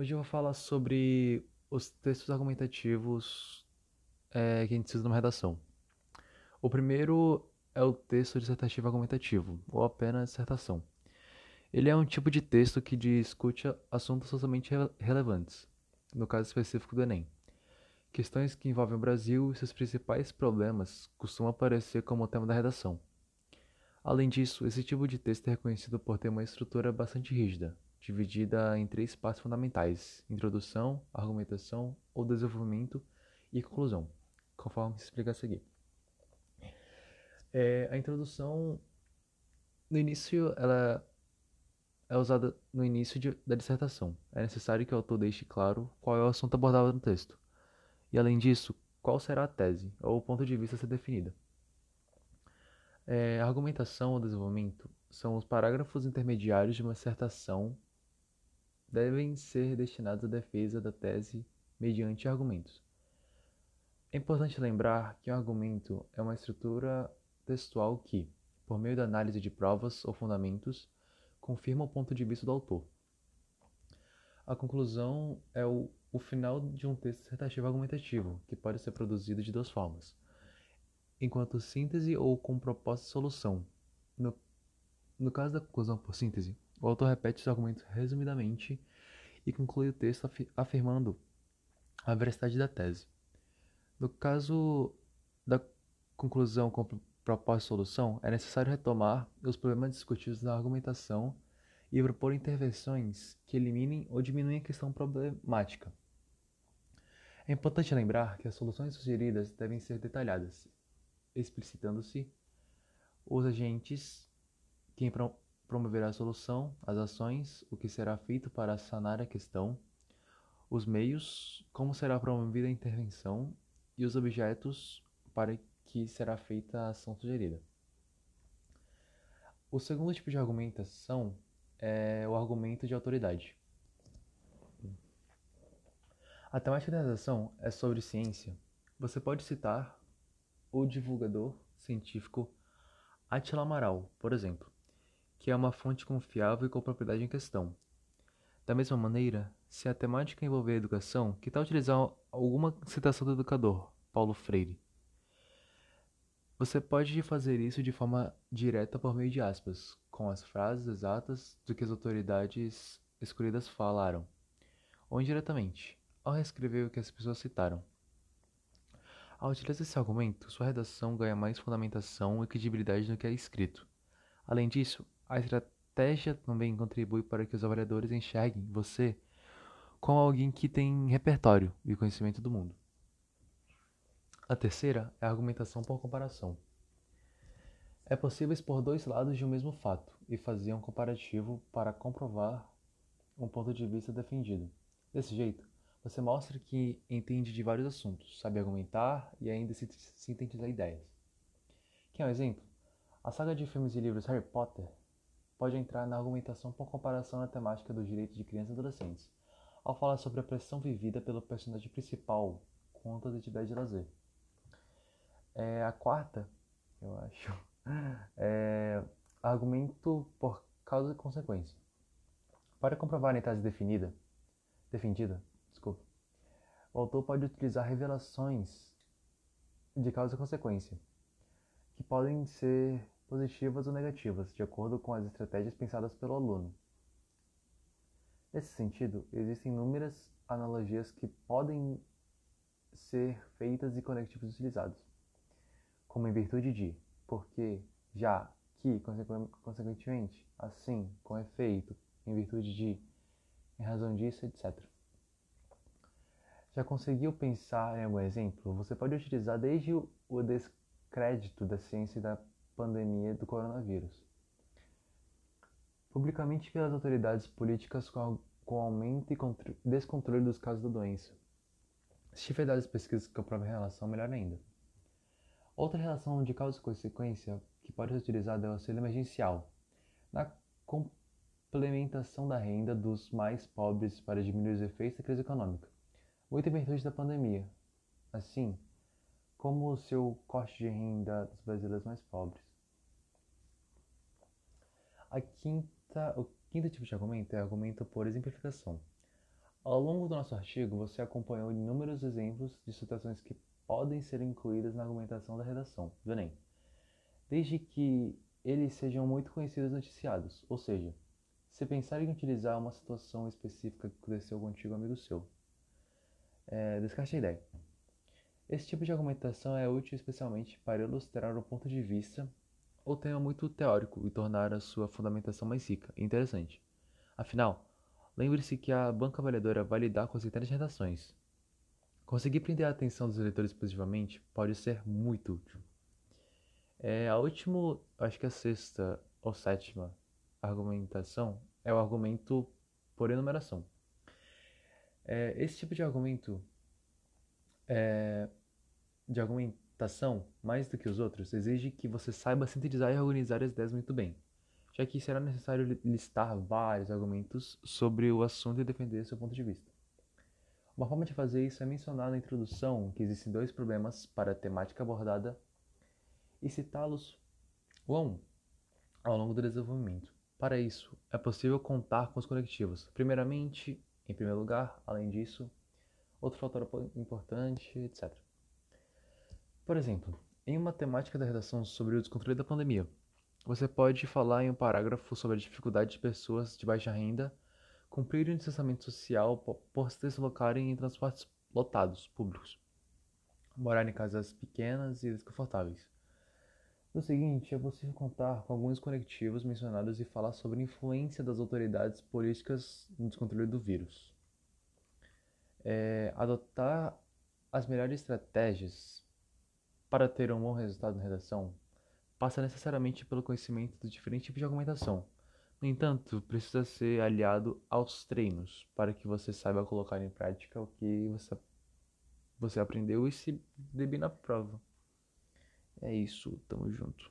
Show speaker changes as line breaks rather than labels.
Hoje eu vou falar sobre os textos argumentativos é, que a gente usa numa redação. O primeiro é o texto dissertativo argumentativo, ou apenas dissertação. Ele é um tipo de texto que discute assuntos socialmente relevantes, no caso específico do Enem. Questões que envolvem o Brasil e seus principais problemas costumam aparecer como tema da redação. Além disso, esse tipo de texto é reconhecido por ter uma estrutura bastante rígida, dividida em três partes fundamentais: introdução, argumentação ou desenvolvimento e conclusão, conforme se explica a seguir. É, a introdução, no início, ela é usada no início de, da dissertação. É necessário que o autor deixe claro qual é o assunto abordado no texto. E, além disso, qual será a tese ou o ponto de vista a ser definido. É, argumentação ou desenvolvimento são os parágrafos intermediários de uma dissertação devem ser destinados à defesa da tese mediante argumentos. É importante lembrar que um argumento é uma estrutura textual que, por meio da análise de provas ou fundamentos, confirma o ponto de vista do autor. A conclusão é o, o final de um texto dissertativo argumentativo, que pode ser produzido de duas formas, enquanto síntese ou com proposta de solução. No, no caso da conclusão por síntese, o autor repete os argumentos resumidamente e conclui o texto afirmando a veracidade da tese. No caso da conclusão com proposta de solução, é necessário retomar os problemas discutidos na argumentação e propor intervenções que eliminem ou diminuem a questão problemática. É importante lembrar que as soluções sugeridas devem ser detalhadas, explicitando-se os agentes que promoverá a solução, as ações, o que será feito para sanar a questão, os meios, como será promovida a intervenção e os objetos para que será feita a ação sugerida. O segundo tipo de argumentação é o argumento de autoridade. A temática da redação é sobre ciência. Você pode citar o divulgador científico Attila Amaral, por exemplo, que é uma fonte confiável e com propriedade em questão. Da mesma maneira, se a temática envolver a educação, que tal utilizar alguma citação do educador, Paulo Freire? Você pode fazer isso de forma direta por meio de aspas, com as frases exatas do que as autoridades escolhidas falaram, ou indiretamente, ao reescrever o que as pessoas citaram. Ao utilizar esse argumento, sua redação ganha mais fundamentação e credibilidade no que é escrito. Além disso, a estratégia também contribui para que os avaliadores enxerguem você como alguém que tem repertório e conhecimento do mundo. A terceira é a argumentação por comparação. É possível expor dois lados de um mesmo fato e fazer um comparativo para comprovar um ponto de vista defendido. Desse jeito, você mostra que entende de vários assuntos, sabe argumentar e ainda sintetizar ideias. Quer um exemplo? A saga de filmes e livros Harry Potter pode entrar na argumentação por comparação na temática dos direitos de crianças e adolescentes, ao falar sobre a pressão vivida pelo personagem principal quanto às atividades de lazer. É, a quarta, eu acho, é argumento por causa e consequência. Para comprovar a tese definida, defendida, desculpa, o autor pode utilizar revelações de causa e consequência, que podem ser positivas ou negativas, de acordo com as estratégias pensadas pelo aluno. Nesse sentido, existem inúmeras analogias que podem ser feitas e conectivos utilizados, como em virtude de, porque, já, que, consequentemente, assim, com efeito, em virtude de, em razão disso, etc. Já conseguiu pensar em algum exemplo? Você pode utilizar desde o descrédito da ciência e da pandemia do coronavírus. Publicamente pelas autoridades políticas com, o aumento e descontrole dos casos da doença. Se tiver dados pesquisas que comprovem a relação, melhor ainda. Outra relação de causa e consequência que pode ser utilizada é o auxílio emergencial, na complementação da renda dos mais pobres para diminuir os efeitos da crise econômica, muito em virtude da pandemia. Assim, como o seu corte de renda dos brasileiros mais pobres. A quinta, o quinto tipo de argumento é argumento por exemplificação. Ao longo do nosso artigo, você acompanhou inúmeros exemplos de situações que podem ser incluídas na argumentação da redação do Enem, desde que eles sejam muito conhecidos e noticiados, ou seja, se pensar em utilizar uma situação específica que aconteceu contigo, amigo seu, é, descarte a ideia. Esse tipo de argumentação é útil especialmente para ilustrar o ponto de vista ou tema muito teórico e tornar a sua fundamentação mais rica e interessante. Afinal, lembre-se que a banca avaliadora vai lidar com as de redações. Conseguir prender a atenção dos leitores positivamente pode ser muito útil. É, a última, acho que a sexta ou sétima argumentação é o argumento por enumeração. É, esse tipo de argumento é, de mais do que os outros, exige que você saiba sintetizar e organizar as ideias muito bem, já que será necessário listar vários argumentos sobre o assunto e defender seu ponto de vista. Uma forma de fazer isso é mencionar na introdução que existem dois problemas para a temática abordada e citá-los a um ao longo do desenvolvimento. Para isso, é possível contar com os conectivos. Primeiramente, em primeiro lugar, além disso, outro fator importante, etc. Por exemplo, em uma temática da redação sobre o descontrole da pandemia, você pode falar em um parágrafo sobre a dificuldade de pessoas de baixa renda cumprirem o distanciamento social por se deslocarem em transportes lotados, públicos, morar em casas pequenas e desconfortáveis. No seguinte, é possível contar com alguns conectivos mencionados e falar sobre a influência das autoridades políticas no descontrole do vírus. É, adotar as melhores estratégias para ter um bom resultado na redação, passa necessariamente pelo conhecimento dos diferentes tipos de argumentação. No entanto, precisa ser aliado aos treinos para que você saiba colocar em prática o que você, você aprendeu e se dê bem na prova. É isso, tamo junto.